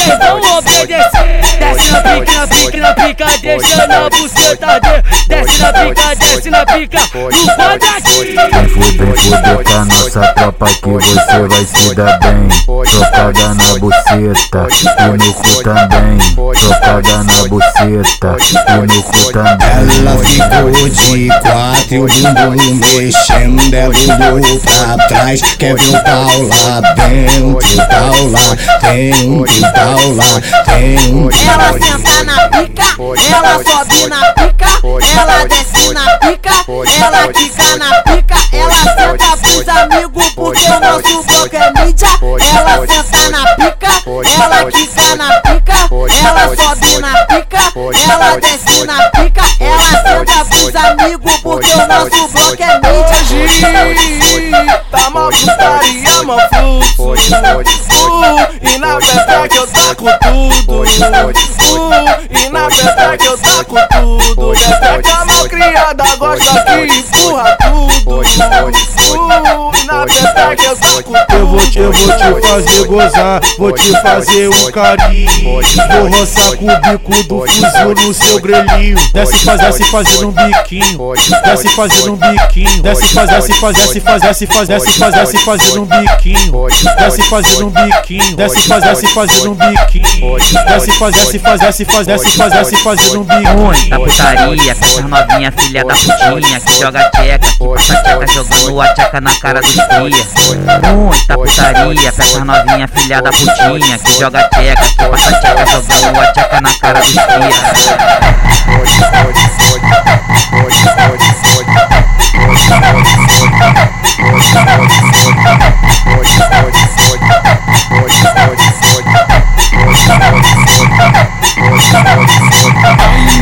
Vocês vão obedecer. Desce na pica, na pica, na pica, deixa na buceta de. Desce na pica, desce na pica, não pode aqui. Vem fuder, fuder com a nossa tropa que você vai se dar bem. Trocada na buceta e no cu também. Trocada na buceta e no cu também. Ela ficou de quatro e o bumbum mexendo, ela olhou pra trás, quer ver o pau lá lá dentro, pau lá dentro. Ela senta na pica, ela sobe na pica, ela desce na pica, ela quica na pica, ela senta pros amigos porque o nosso bloco é mídia. Ela senta na pica, ela quica na pica, ela sobe na pica, ela desce na pica, ela senta pros amigos porque o nosso bloco é mídia. Tá mal putaria, mó fluxo. Que eu taco tudo. Uh, e na que eu taco tudo. Pepeca mal criada gosta que empurra Eu vou te, fazer gozar, vou te fazer um carinho. Vou roçar com o bico do fuzil no seu grelhinho. Desce, faz, desce fazendo um biquinho. Desce fazendo um biquinho. Desce, faz, desce, faz, desce, faz, desce, faz, desce, faz, desce fazendo um biquinho. Desce fazendo um biquinho. Desce, faz, desce fazendo um biquinho. Desce, faz, desce, faz, desce, faz, desce, faz, desce fazendo um biquinho. Muita putaria, essas novinha filha da putinha Que joga tcheca, que passa tcheca jogando a tcheca na cara dos cria Muita putaria, com essas novinha filha da putinha Que joga tcheca, que passa tcheca jogando a tcheca na cara dos cria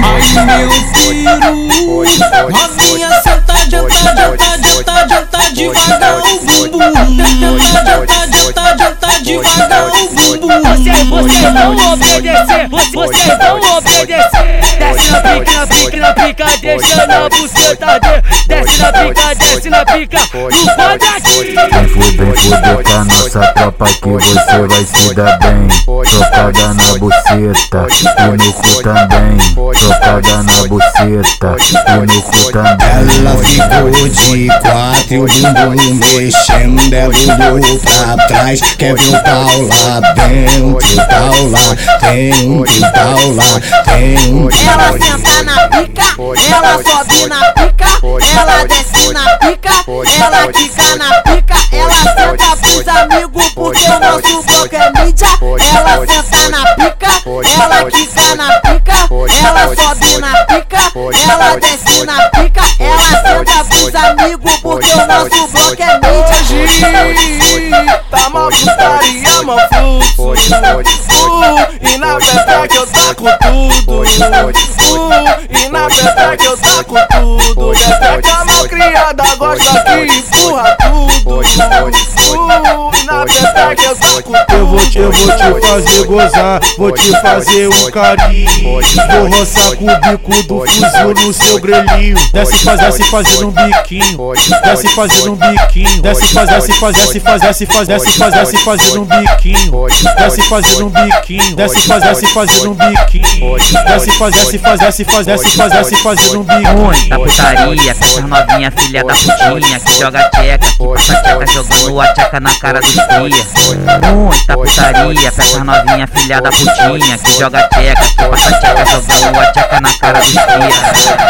Ai meu peru, novinha senta, janta, janta, janta, janta devagar boy. Vocês, vocês vão obedecer, vocês vão obedecer. Desce na pica, na pica, na pica, deixa na buceta de. Desce na pica, desce na pica, não pode aqui. Vem fuder, fuder com a nossa tropa que você vai se dar bem. Trocada na buceta e no cu também. Trocada na buceta e no cu também. Ela ficou de quatro e o bumbum mexendo, ela olhou pra trás, quer ver o pau lá dentro, pau lá dentro, pau lá dentro. Ela senta na pica, ela sobe na pica, ela desce na pica, ela quica na pica, ela senta pros amigos porque o nosso bloco é mídia. Ela porque o nosso bloco é mídia. Tá mal putaria. Uh, e na que eu taco tudo. Uh, e na que eu taco tudo. Pepeca mal criada gosta que empurra tudo. E na que eu vou te, eu vou te fazer gozar, vou te fazer um carinho. Vou roçar com o bico do fuzil no seu grelhinho. Desce, faz, desce fazendo um biquinho. Desce fazendo um biquinho. Desce, faz, desce, faz, desce, faz, desce, faz, desce, faz, desce fazendo um biquinho. Desce fazendo um biquinho. Desce, faz, desce fazendo um biquinho. Desce, faz, desce, faz, desce, faz, desce, faz, desce fazendo um biquinho. Muita putaria, essas novinha filha da putinha Que joga tcheca, que passa tcheca jogando a tcheca na cara dos cria Muita putaria, essas novinha filha da putinha Que joga tcheca, que passa tcheca jogando a tcheca na cara dos cria